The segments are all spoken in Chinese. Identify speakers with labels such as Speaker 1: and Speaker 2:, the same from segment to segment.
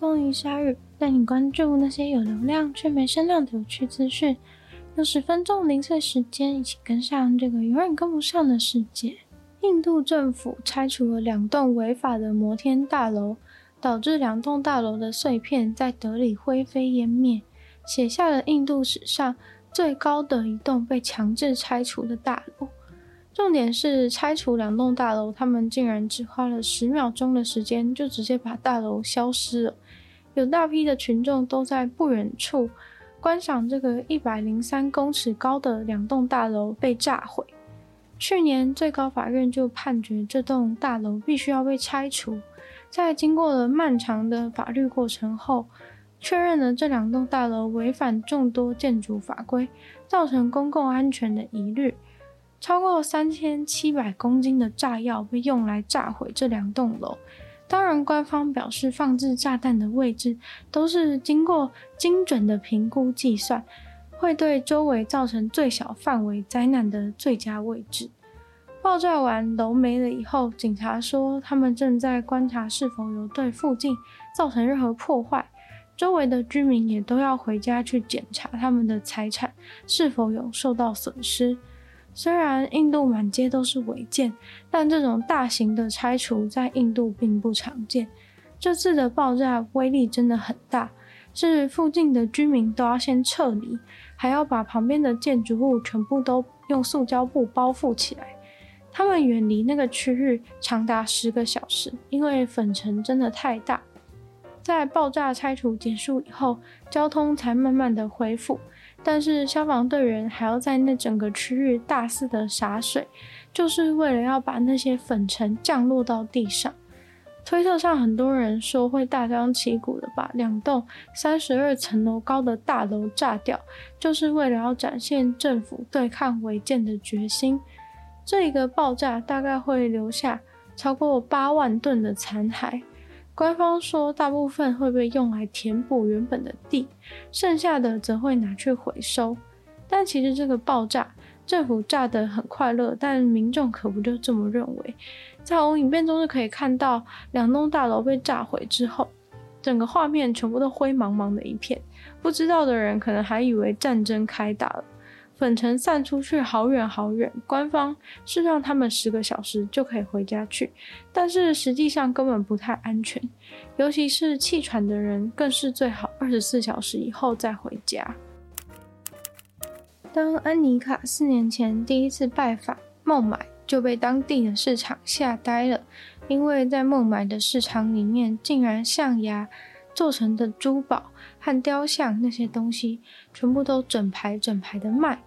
Speaker 1: 光鱼鲨语带你关注那些有流量却没声量的有趣资讯。用十分钟零碎时间，一起跟上这个永远跟不上的世界。印度政府拆除了两栋违法的摩天大楼，导致两栋大楼的碎片在德里灰飞烟灭，写下了印度史上最高的一栋被强制拆除的大楼。重点是拆除两栋大楼，他们竟然只花了十秒钟的时间，就直接把大楼消失了。有大批的群众都在不远处观赏这个一百零三公尺高的两栋大楼被炸毁。去年最高法院就判决这栋大楼必须要被拆除。在经过了漫长的法律过程后，确认了这两栋大楼违反众多建筑法规，造成公共安全的疑虑。超过三千七百公斤的炸药被用来炸毁这两栋楼。当然，官方表示放置炸弹的位置都是经过精准的评估计算，会对周围造成最小范围灾难的最佳位置。爆炸完楼没了以后，警察说他们正在观察是否有对附近造成任何破坏。周围的居民也都要回家去检查他们的财产是否有受到损失。虽然印度满街都是违建，但这种大型的拆除在印度并不常见。这次的爆炸威力真的很大，是附近的居民都要先撤离，还要把旁边的建筑物全部都用塑胶布包覆起来。他们远离那个区域长达十个小时，因为粉尘真的太大。在爆炸拆除结束以后，交通才慢慢的恢复。但是消防队员还要在那整个区域大肆的洒水，就是为了要把那些粉尘降落到地上。推特上很多人说会大张旗鼓的把两栋三十二层楼高的大楼炸掉，就是为了要展现政府对抗违建的决心。这一个爆炸大概会留下超过八万吨的残骸。官方说，大部分会被用来填补原本的地，剩下的则会拿去回收。但其实这个爆炸，政府炸得很快乐，但民众可不就这么认为。从影片中就可以看到，两栋大楼被炸毁之后，整个画面全部都灰茫茫的一片，不知道的人可能还以为战争开打了。粉尘散出去好远好远，官方是让他们十个小时就可以回家去，但是实际上根本不太安全，尤其是气喘的人，更是最好二十四小时以后再回家。当安妮卡四年前第一次拜访孟买，就被当地的市场吓呆了，因为在孟买的市场里面，竟然象牙做成的珠宝和雕像那些东西，全部都整排整排的卖。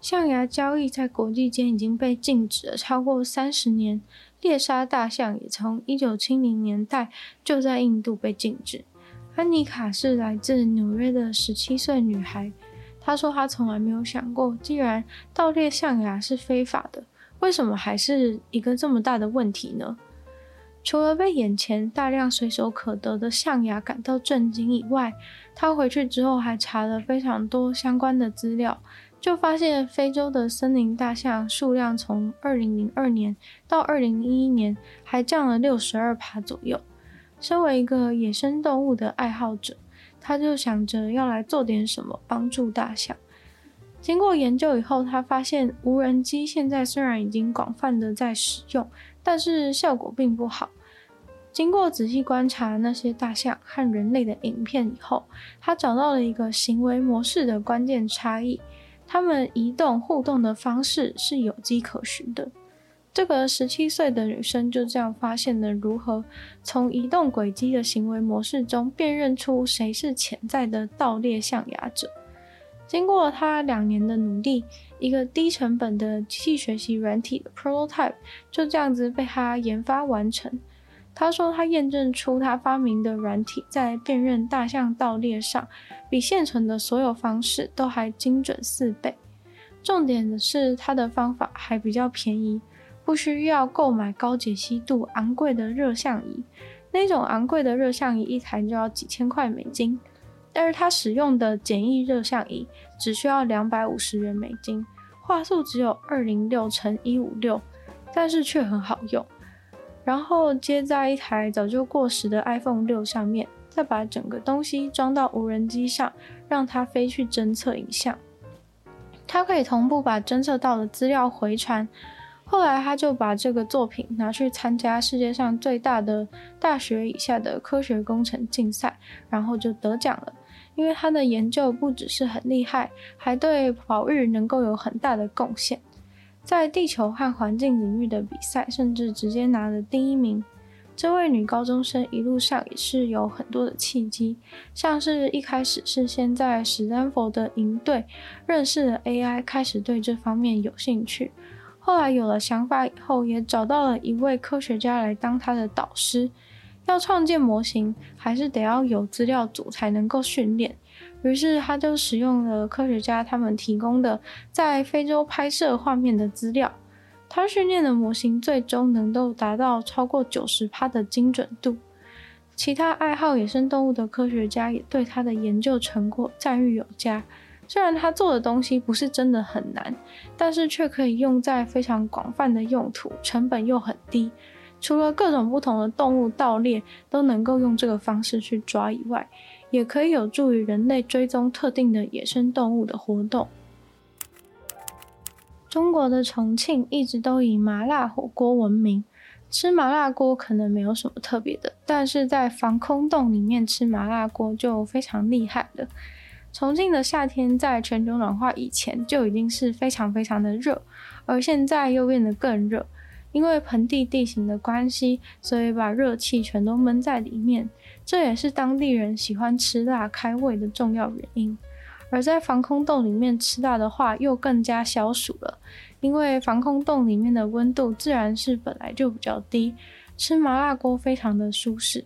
Speaker 1: 象牙交易在国际间已经被禁止了超过三十年，猎杀大象也从一九七零年代就在印度被禁止。安妮卡是来自纽约的十七岁女孩，她说她从来没有想过，既然盗猎象牙是非法的，为什么还是一个这么大的问题呢？除了被眼前大量随手可得的象牙感到震惊以外，她回去之后还查了非常多相关的资料。就发现非洲的森林大象数量从二零零二年到二零一一年还降了六十二趴左右。身为一个野生动物的爱好者，他就想着要来做点什么帮助大象。经过研究以后，他发现无人机现在虽然已经广泛的在使用，但是效果并不好。经过仔细观察那些大象和人类的影片以后，他找到了一个行为模式的关键差异。他们移动互动的方式是有迹可循的。这个十七岁的女生就这样发现了如何从移动轨迹的行为模式中辨认出谁是潜在的盗猎象牙者。经过她两年的努力，一个低成本的机器学习软体的 prototype 就这样子被她研发完成。他说，他验证出他发明的软体在辨认大象盗猎上，比现存的所有方式都还精准四倍。重点的是，他的方法还比较便宜，不需要购买高解析度、昂贵的热像仪。那种昂贵的热像仪一台就要几千块美金，但是他使用的简易热像仪只需要两百五十元美金，画素只有二零六乘一五六，但是却很好用。然后接在一台早就过时的 iPhone 六上面，再把整个东西装到无人机上，让它飞去侦测影像。它可以同步把侦测到的资料回传。后来，他就把这个作品拿去参加世界上最大的大学以下的科学工程竞赛，然后就得奖了。因为他的研究不只是很厉害，还对保育能够有很大的贡献。在地球和环境领域的比赛，甚至直接拿了第一名。这位女高中生一路上也是有很多的契机，像是一开始是先在史丹佛的营队认识了 AI，开始对这方面有兴趣。后来有了想法以后，也找到了一位科学家来当他的导师。要创建模型，还是得要有资料组才能够训练。于是他就使用了科学家他们提供的在非洲拍摄画面的资料。他训练的模型最终能够达到超过九十趴的精准度。其他爱好野生动物的科学家也对他的研究成果赞誉有加。虽然他做的东西不是真的很难，但是却可以用在非常广泛的用途，成本又很低。除了各种不同的动物盗猎都能够用这个方式去抓以外，也可以有助于人类追踪特定的野生动物的活动。中国的重庆一直都以麻辣火锅闻名，吃麻辣锅可能没有什么特别的，但是在防空洞里面吃麻辣锅就非常厉害了。重庆的夏天在全球暖化以前就已经是非常非常的热，而现在又变得更热，因为盆地地形的关系，所以把热气全都闷在里面，这也是当地人喜欢吃辣开胃的重要原因。而在防空洞里面吃辣的话，又更加消暑了，因为防空洞里面的温度自然是本来就比较低，吃麻辣锅非常的舒适。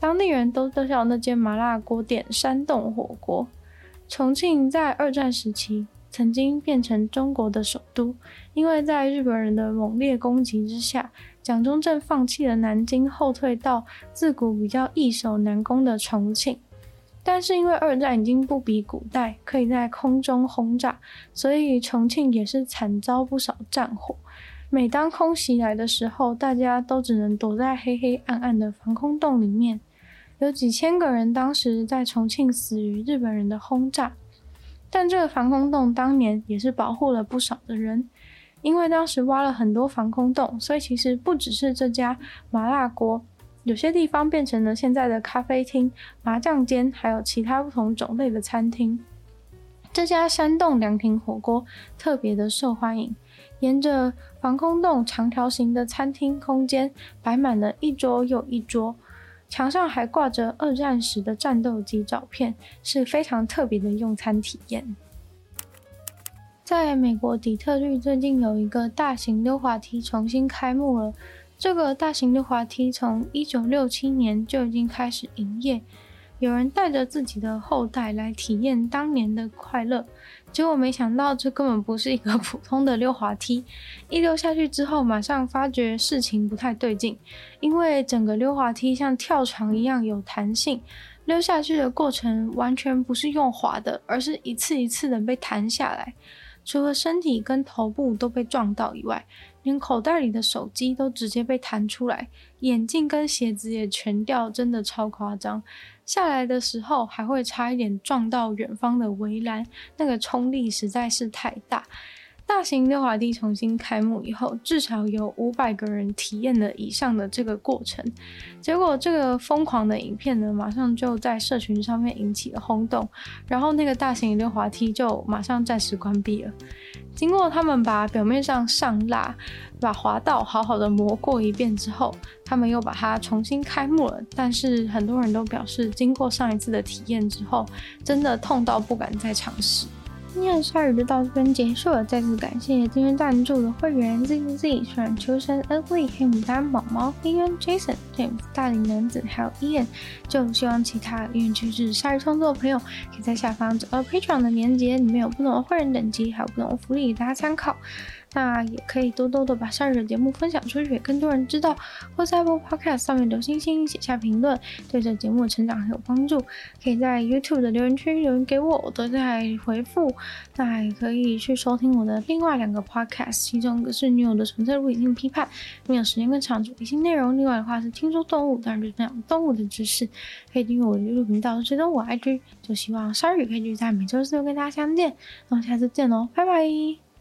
Speaker 1: 当地人都叫那间麻辣锅店“山洞火锅”。重庆在二战时期曾经变成中国的首都，因为在日本人的猛烈攻击之下，蒋中正放弃了南京，后退到自古比较易守难攻的重庆。但是因为二战已经不比古代可以在空中轰炸，所以重庆也是惨遭不少战火。每当空袭来的时候，大家都只能躲在黑黑暗暗的防空洞里面。有几千个人当时在重庆死于日本人的轰炸，但这个防空洞当年也是保护了不少的人，因为当时挖了很多防空洞，所以其实不只是这家麻辣锅，有些地方变成了现在的咖啡厅、麻将间，还有其他不同种类的餐厅。这家山洞凉亭火锅特别的受欢迎，沿着防空洞长条形的餐厅空间摆满了一桌又一桌。墙上还挂着二战时的战斗机照片，是非常特别的用餐体验。在美国底特律，最近有一个大型溜滑梯重新开幕了。这个大型溜滑梯从一九六七年就已经开始营业。有人带着自己的后代来体验当年的快乐，结果没想到这根本不是一个普通的溜滑梯。一溜下去之后，马上发觉事情不太对劲，因为整个溜滑梯像跳床一样有弹性，溜下去的过程完全不是用滑的，而是一次一次的被弹下来。除了身体跟头部都被撞到以外，连口袋里的手机都直接被弹出来，眼镜跟鞋子也全掉，真的超夸张。下来的时候还会差一点撞到远方的围栏，那个冲力实在是太大。大型溜滑梯重新开幕以后，至少有五百个人体验了以上的这个过程。结果这个疯狂的影片呢，马上就在社群上面引起了轰动，然后那个大型溜滑梯就马上暂时关闭了。经过他们把表面上上蜡，把滑道好好的磨过一遍之后，他们又把它重新开幕了。但是很多人都表示，经过上一次的体验之后，真的痛到不敢再尝试。今天的鲨鱼就到这边结束了，再次感谢今天赞助的会员 Z Z Z、选秋生、恩惠、黑牡丹、毛毛、黑渊、Jason、James、大龄男子，还有 Ian。就希望其他愿意支持鲨鱼创作的朋友，可以在下方找到 Patreon 的链接，里面有不同的会员等级，还有不同的福利给大家参考。那也可以多多的把鲨鱼的节目分享出去，给更多人知道。或在 Apple Podcast 上面留星星，写下评论，对这节目的成长很有帮助。可以在 YouTube 的留言区留言给我，我都在回复。那也可以去收听我的另外两个 Podcast，其中一个是女友的纯粹理性批判，没有时间更长主题性内容。另外的话是听说动物，当然就是分享动物的知识。可以订阅我的 YouTube 频道，追踪我 IG。就希望鲨鱼可以继续在每周四跟大家相见。那我们下次见喽，拜拜。